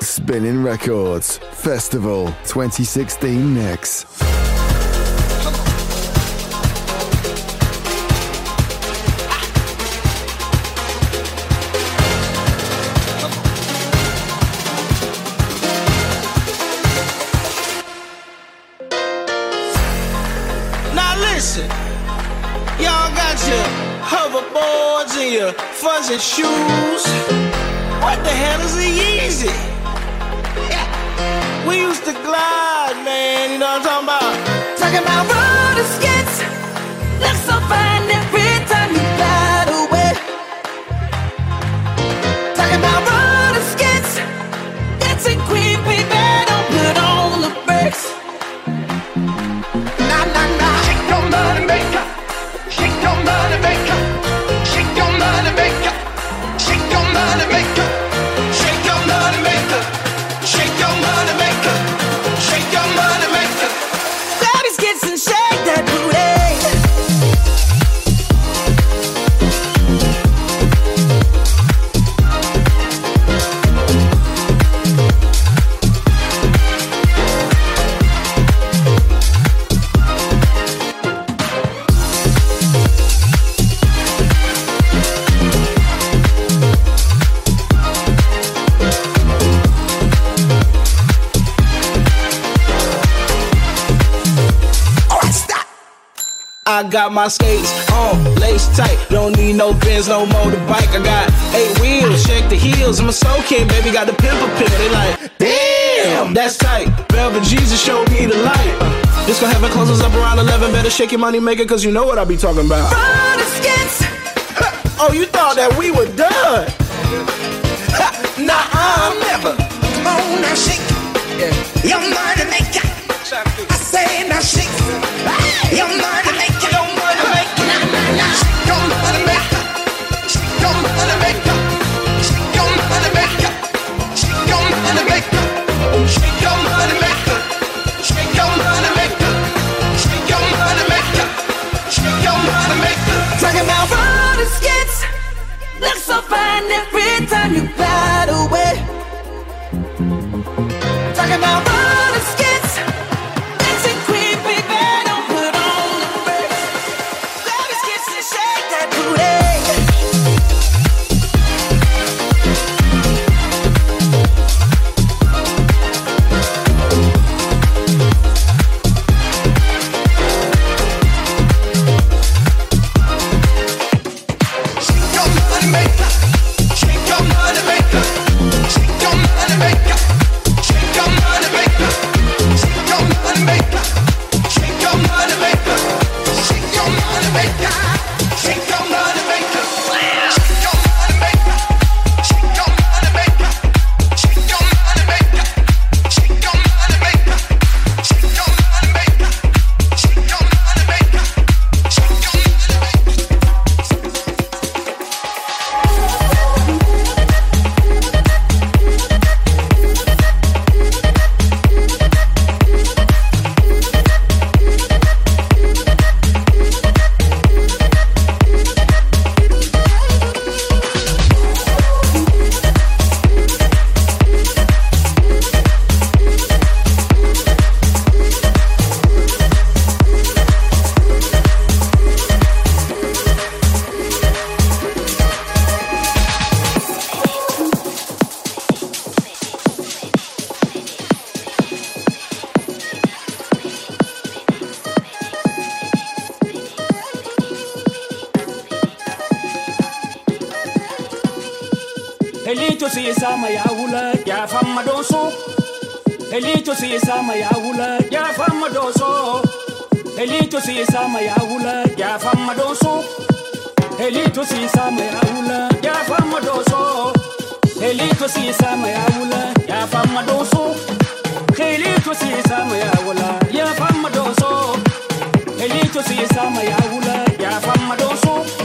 Spinning Records Festival 2016 mix. My skates on, lace tight. Don't need no Benz, no motorbike. I got eight wheels, shake the heels. I'm a soul king, baby. Got the pimple pimp. They like, damn, that's tight. Velvet Jesus showed me the light. Uh, this gon' have it closes up around 11. Better shake your money maker, cause you know what I be talking about. Oh, you thought that we were done? Elito si sama ya wula ya fama doso. Si sama ya wula ya fama doso. Si sama ya wula ya fama doso. Si sama ya wula ya fama doso. Si sama ya wula ya fama doso. Elito si sama ya wula ya fama doso. Ya wula ya fama doso.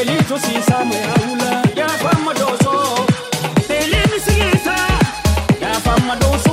elicho sisame aula yafama doso telemisiisa yafama doso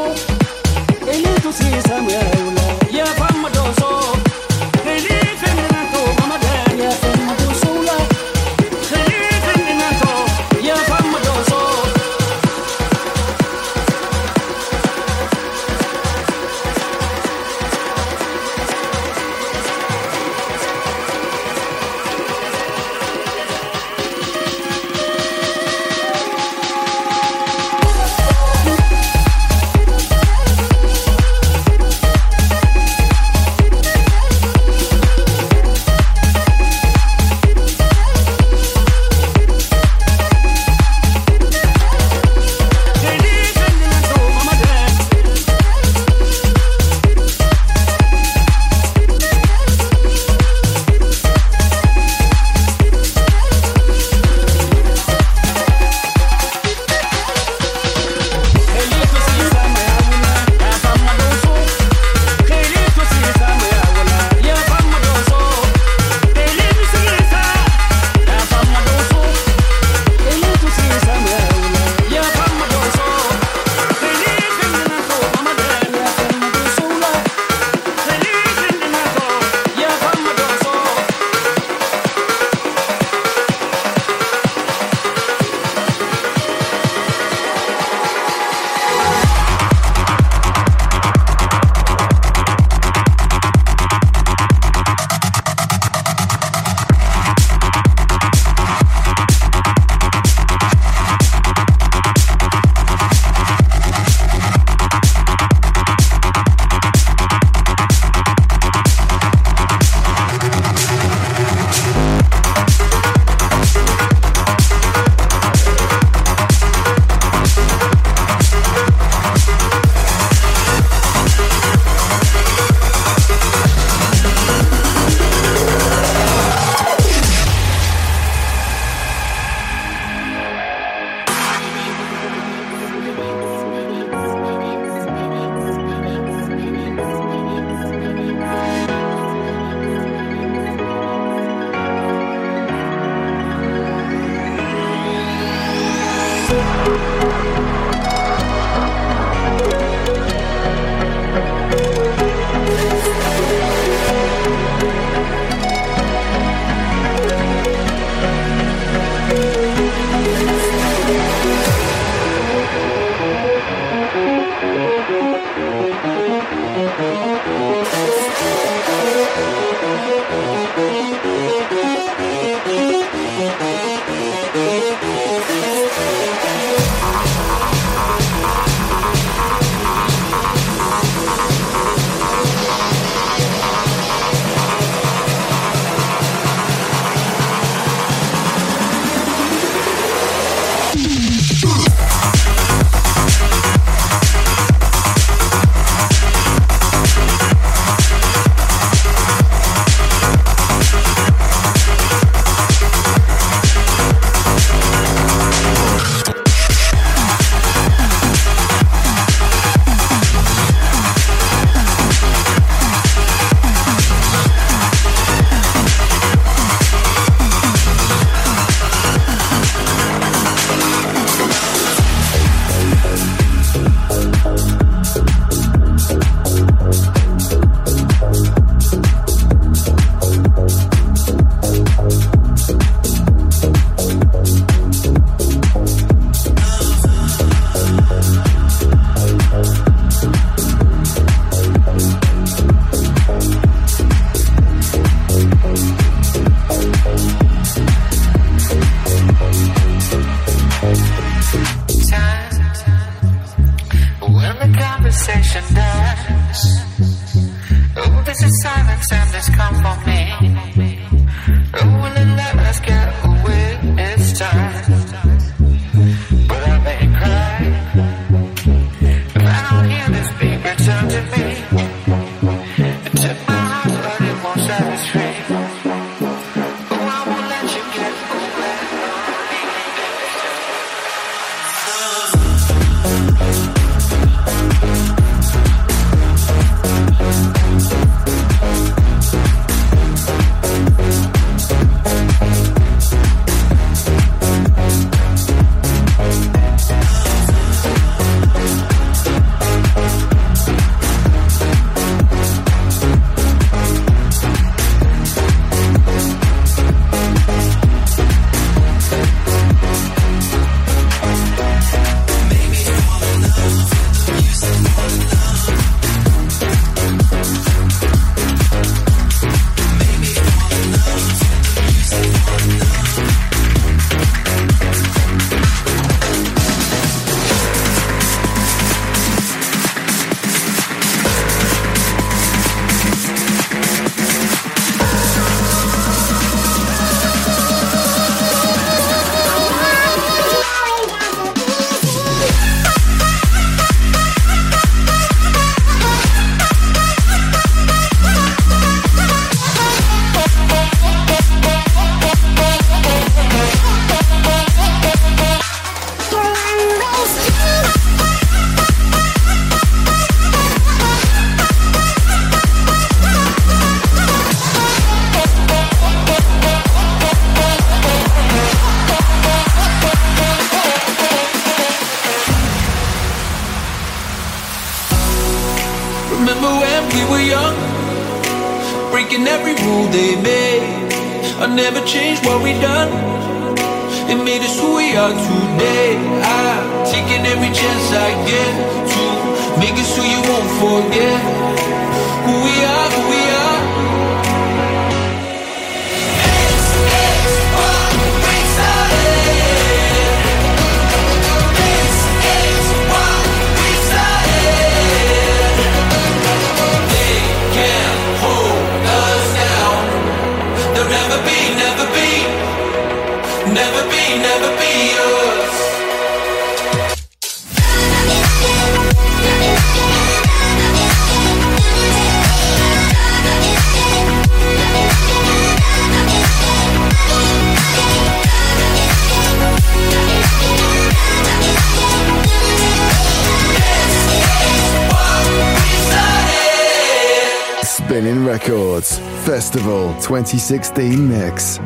Festival 2016 mix.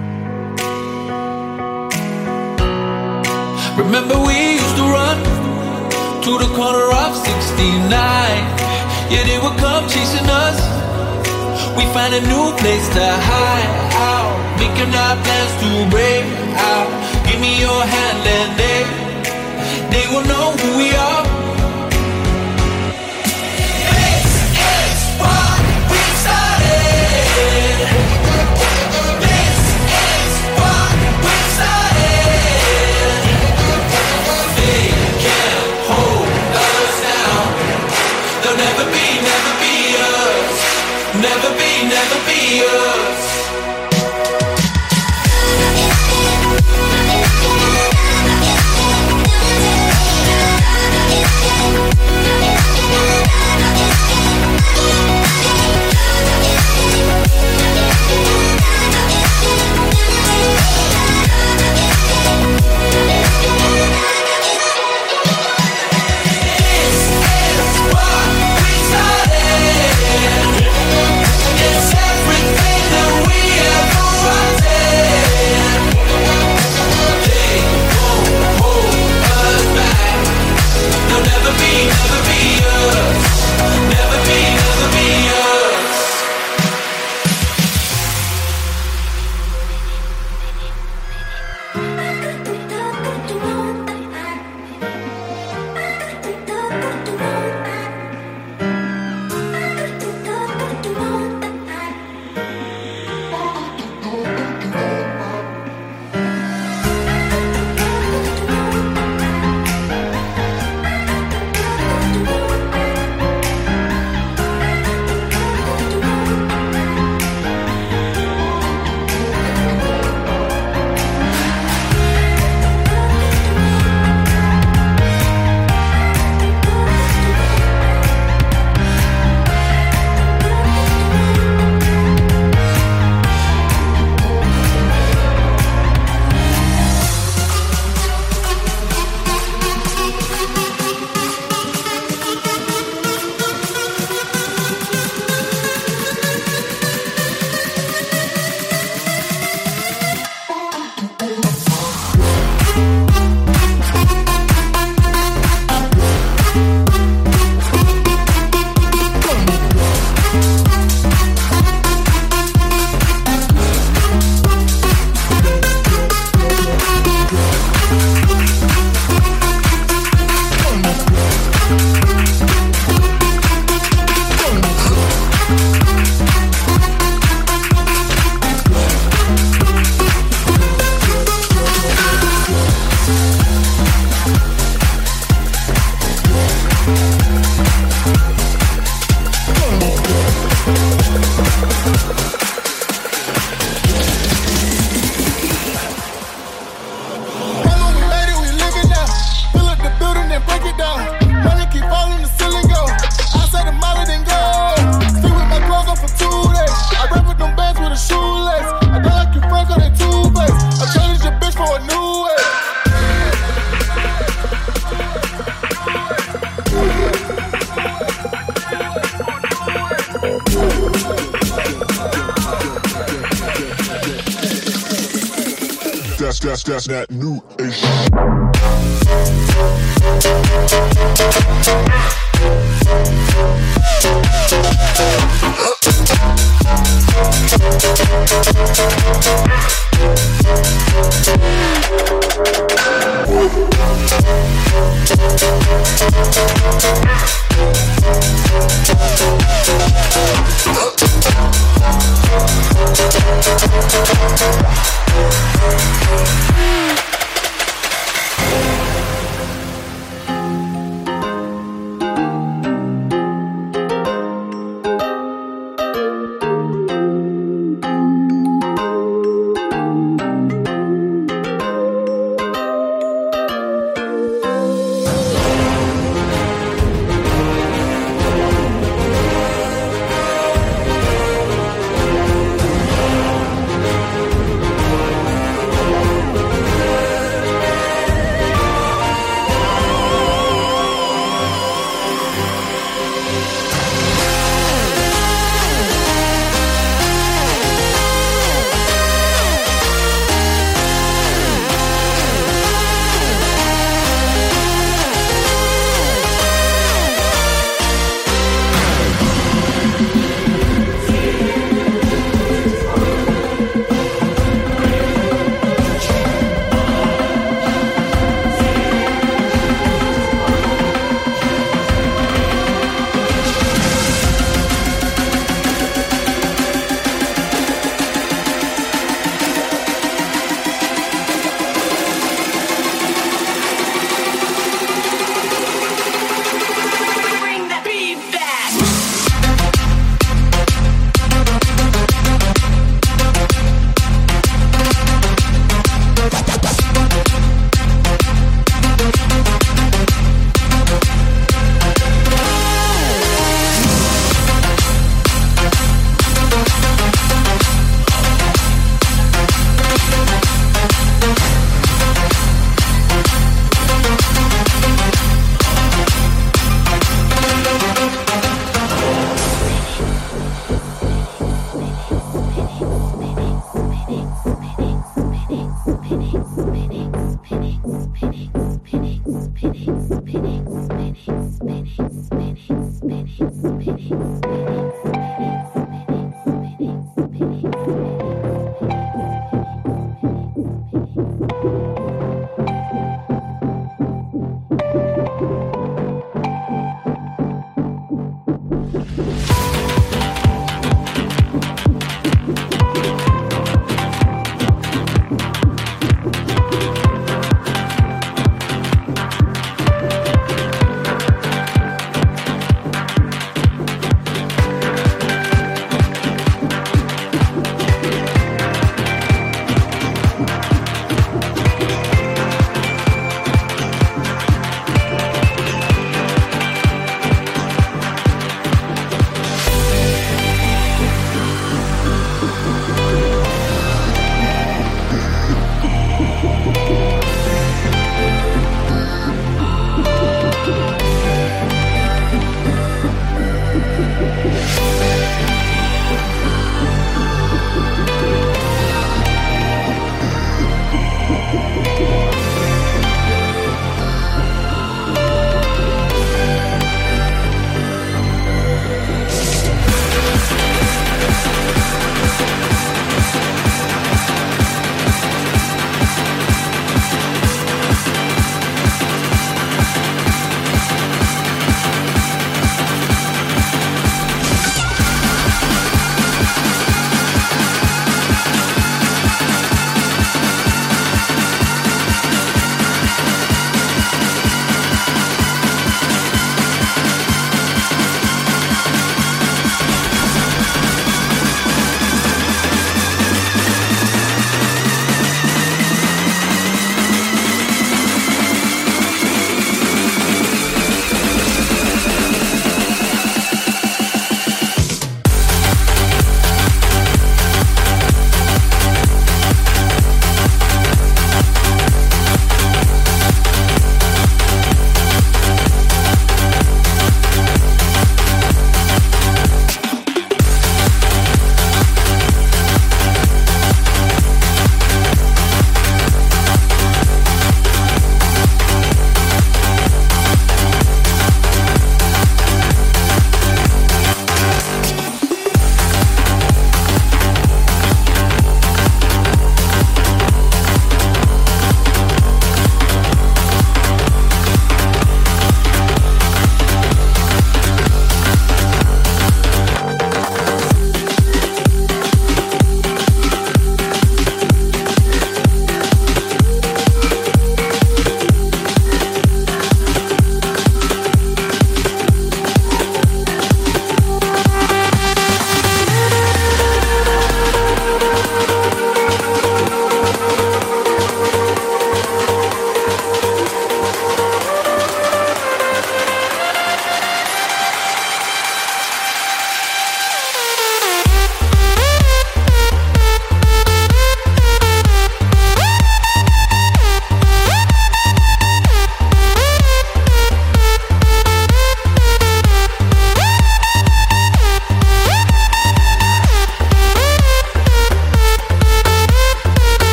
Remember we used to run to the corner of 69. Yeah, they would come chasing us. We find a new place to hide out, making our plans to break out. Give me your hand and they, they will know who we are. never be, never be alone.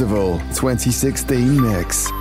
Festival 2016 mix.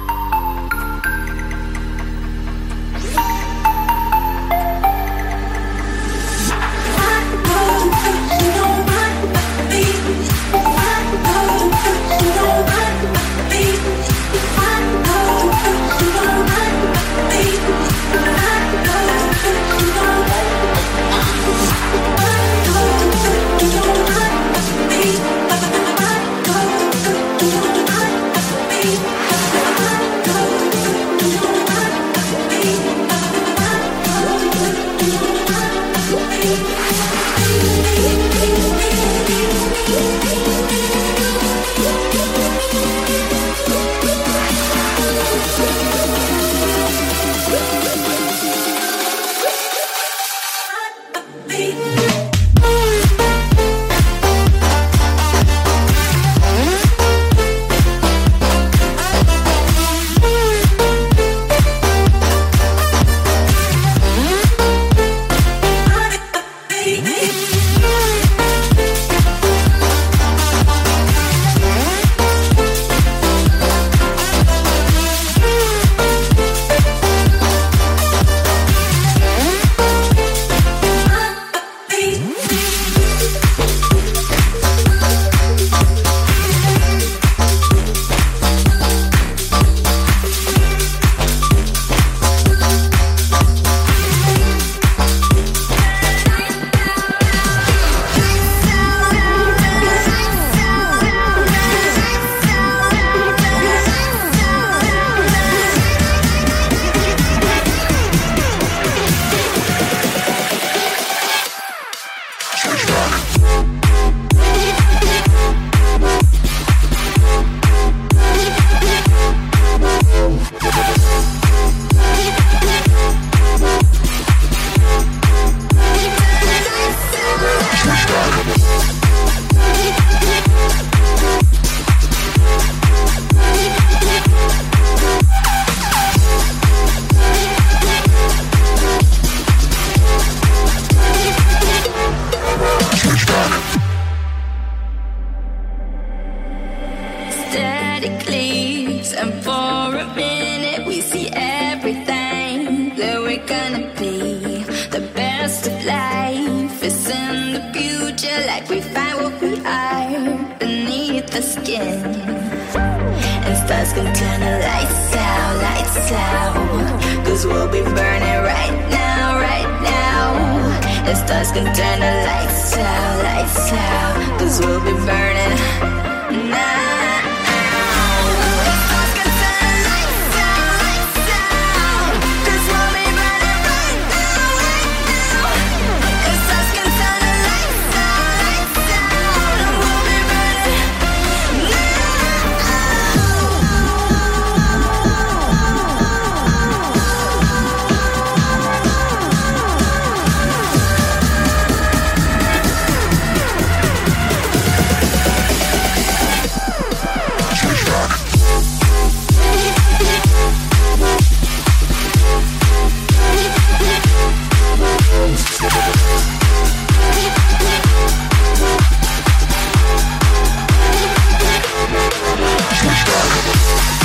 Música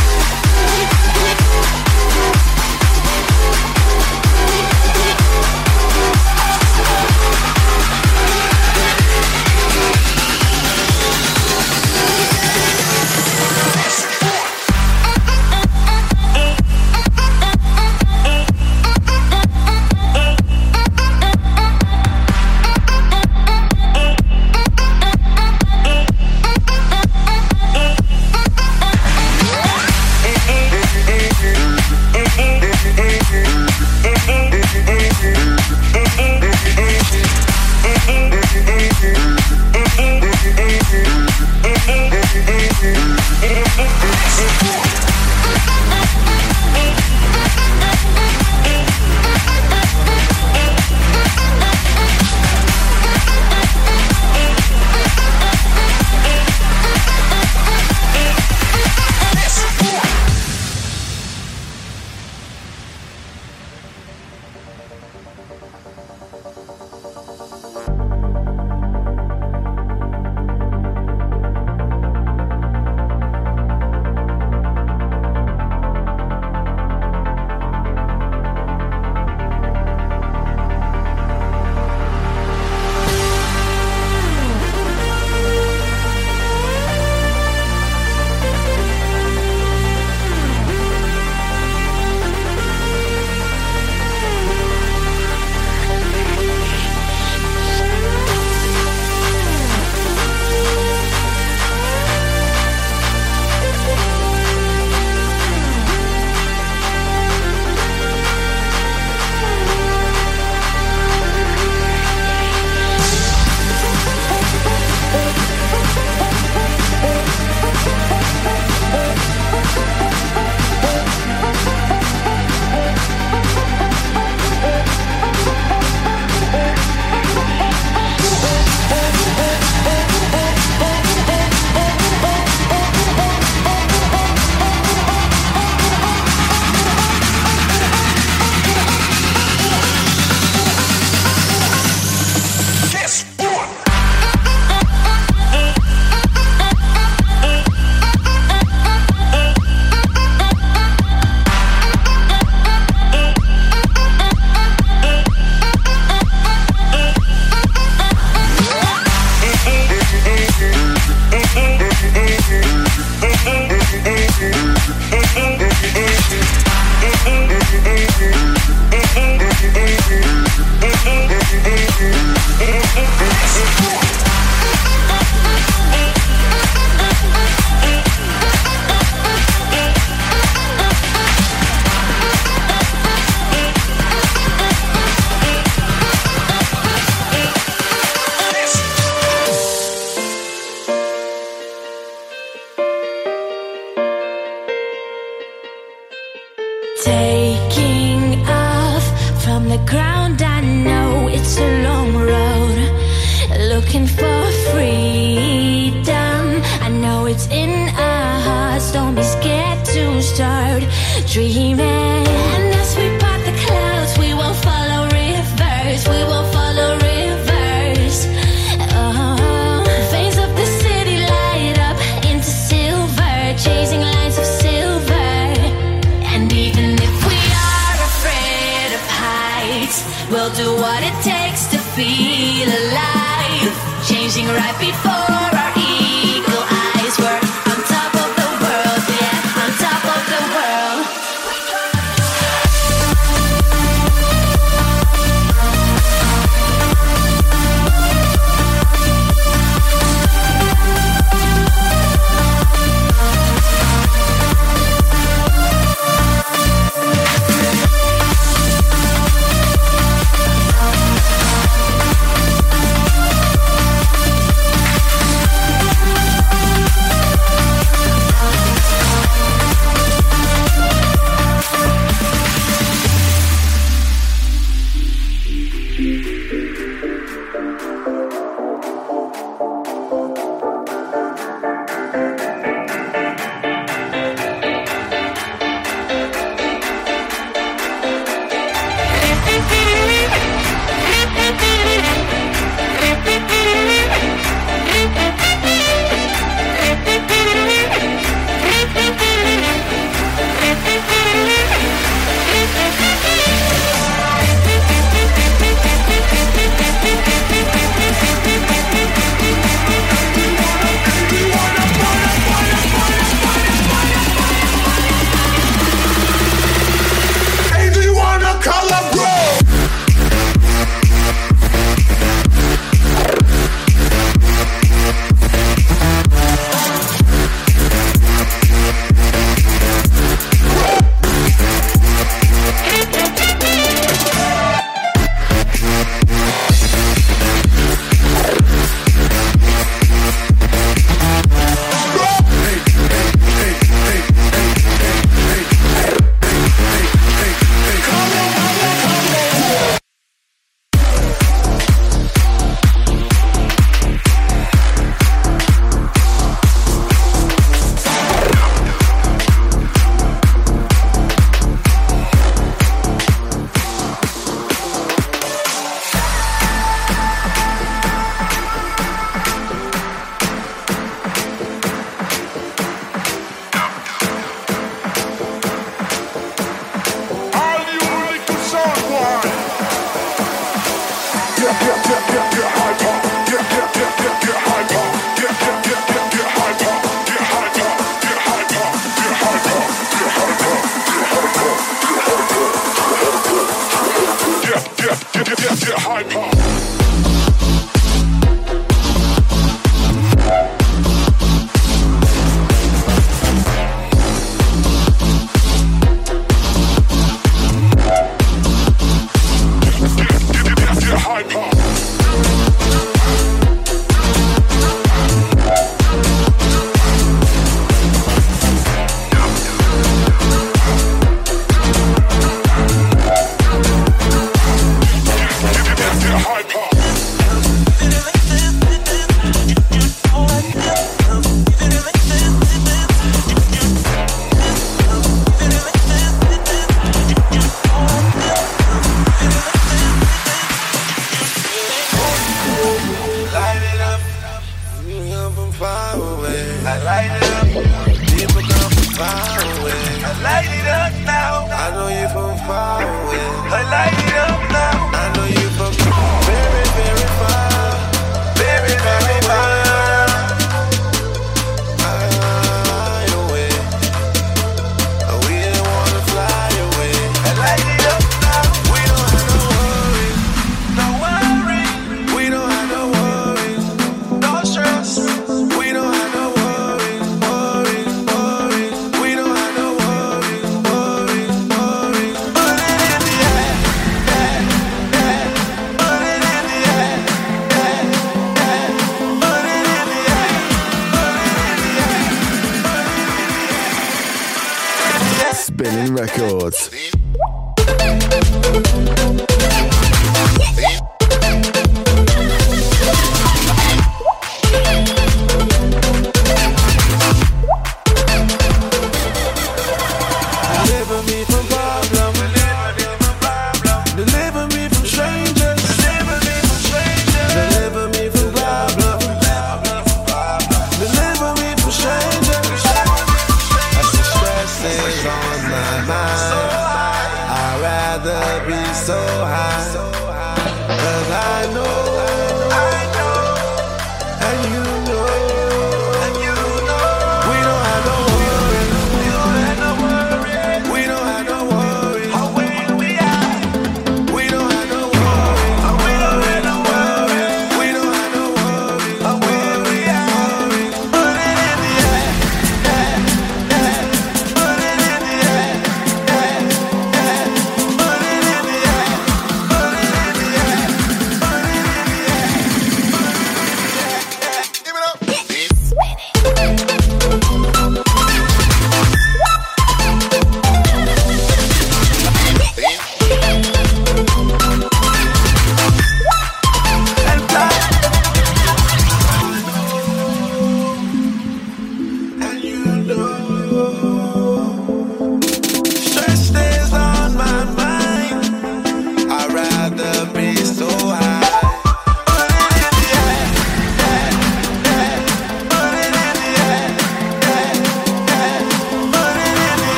Get, get, get, get, get hyper.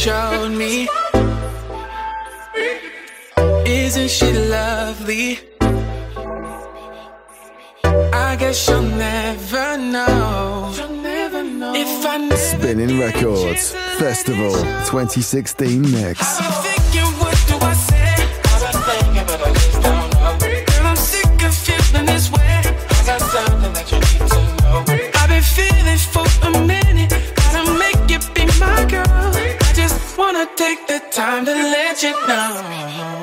showed me. Isn't she lovely? I guess you'll never know. Spinnin' Records Festival 2016 mix. Take the time to let you know.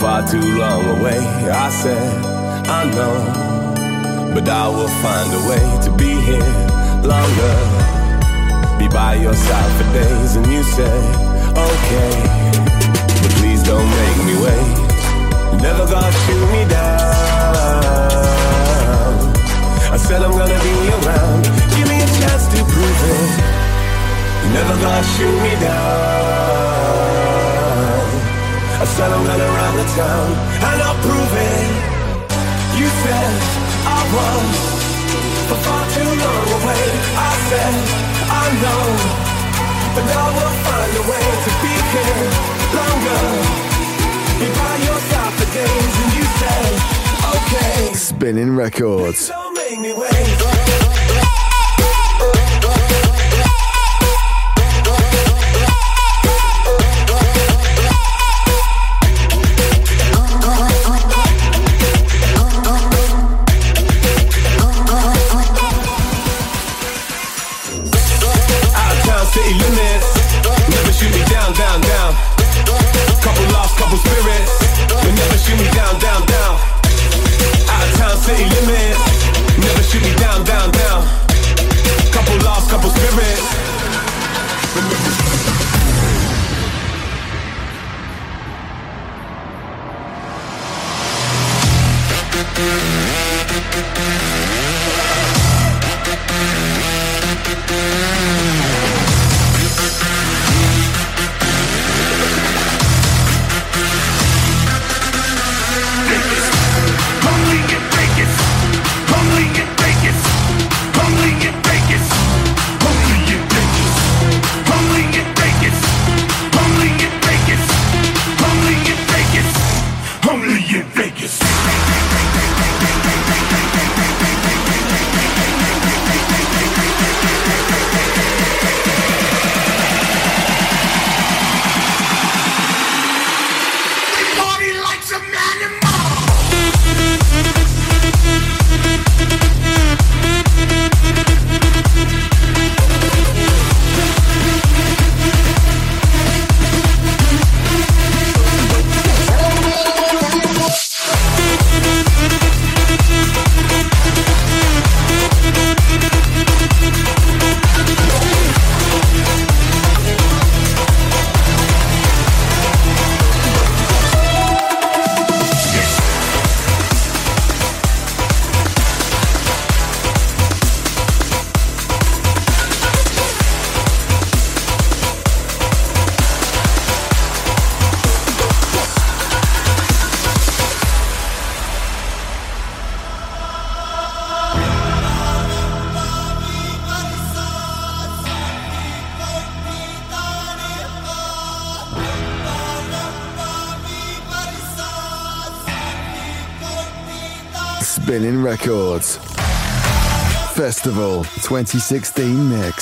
Far too long away. I said I know, but I will find a way to be here longer. Be by your side for days, and you said okay, but please don't make me wait. Never gonna shoot me down. I said I'm gonna be around. Give me a chance to prove it. Never gonna shoot me down. Said I'm gonna the town, and I'll prove it. You said I was for far too long away. I said I know, but I will find a way to be here longer. Be by your side for days, and you said okay. Spinnin' Records. Festival 2016 mix.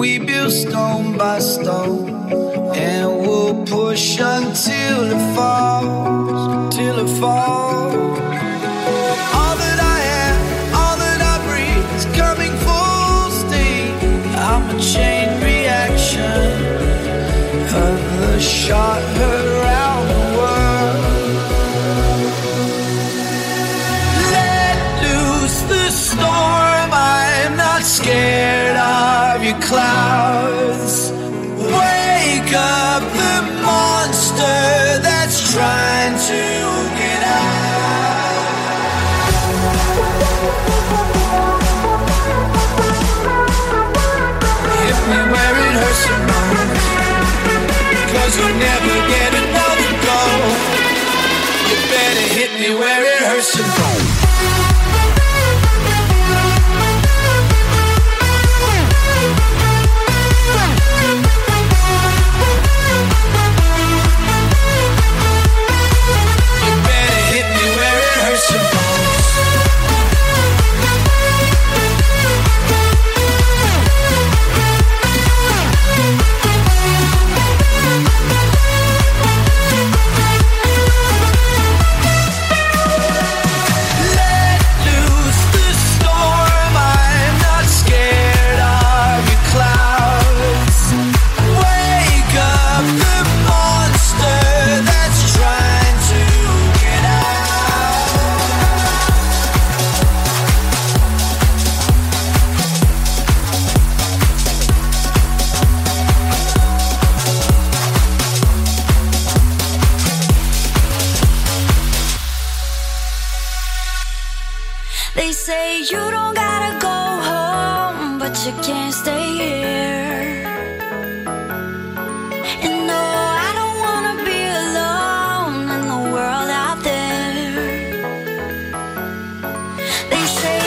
we build stone by stone, and we'll push until it falls, till it falls. Clouds. Wake up the monster that's trying They say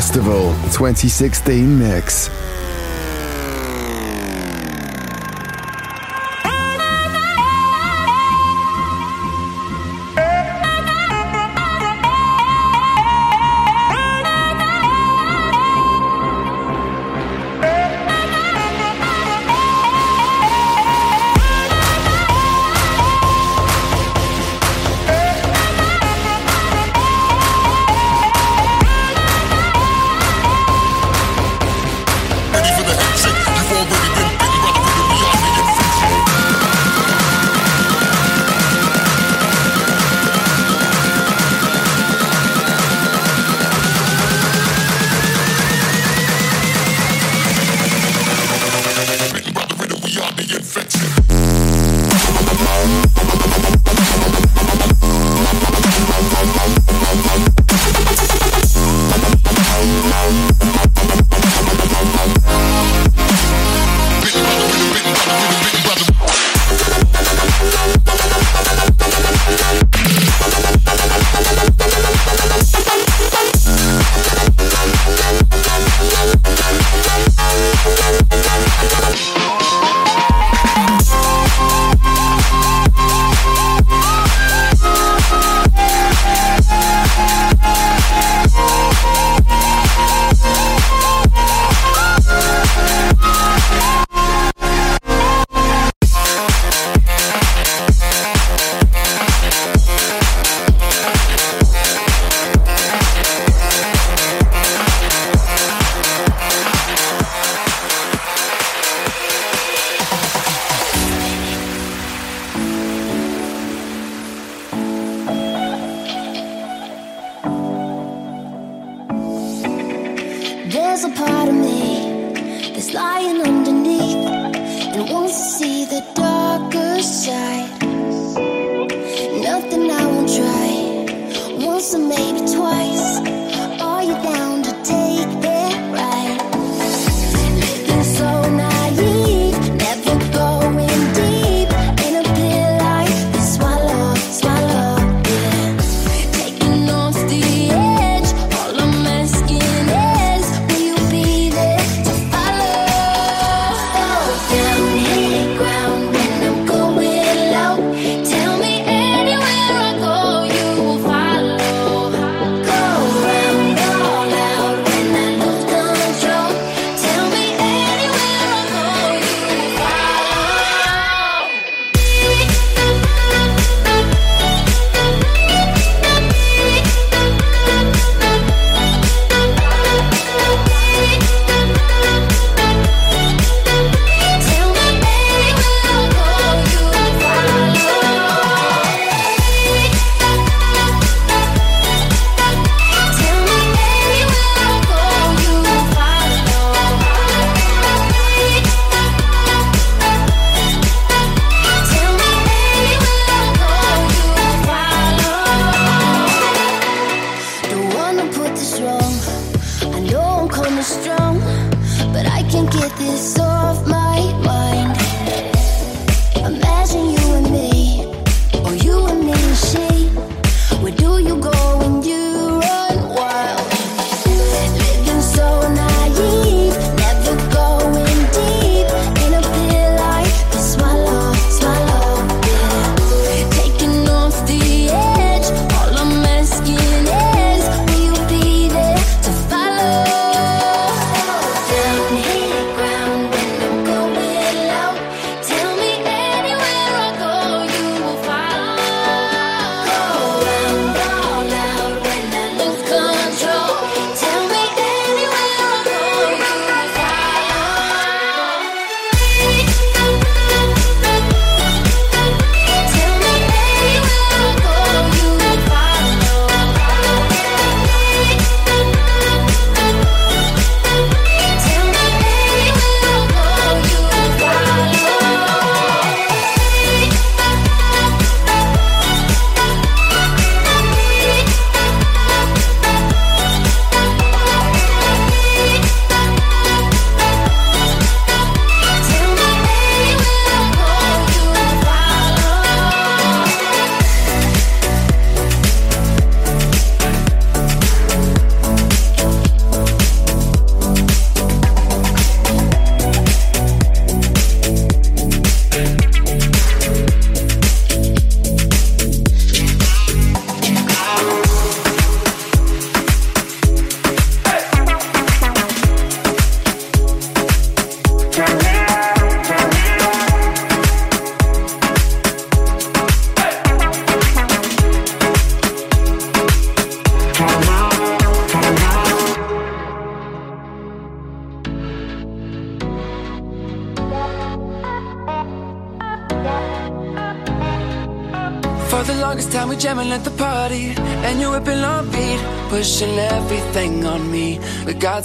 Festival 2016 mix.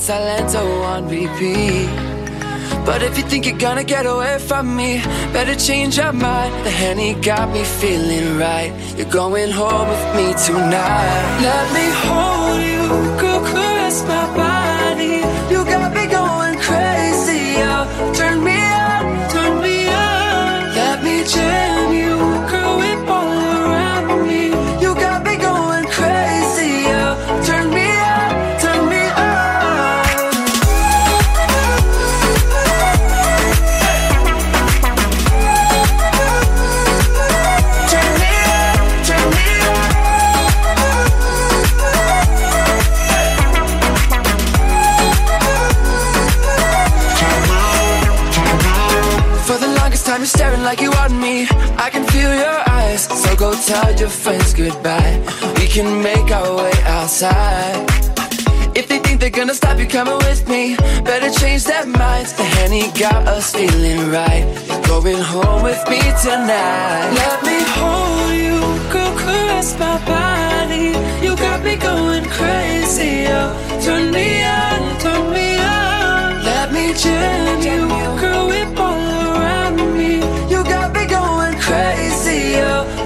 Got Silento oh, on repeat. But if you think you're gonna get away from me Better change your mind. The Henny got me feeling right. You're going home with me tonight. Let me hold you tell your friends goodbye. We can make our way outside. If they think they're gonna stop you coming with me. Better change their minds. The Henny got us feeling right. Going home with me tonight. Let me hold you Girl, caress my body. You got me going crazy oh. Turn me on, turn me on. Let me jam you Girl, whip all around me. You got me going crazy oh.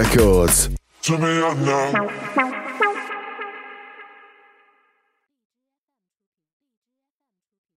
Records.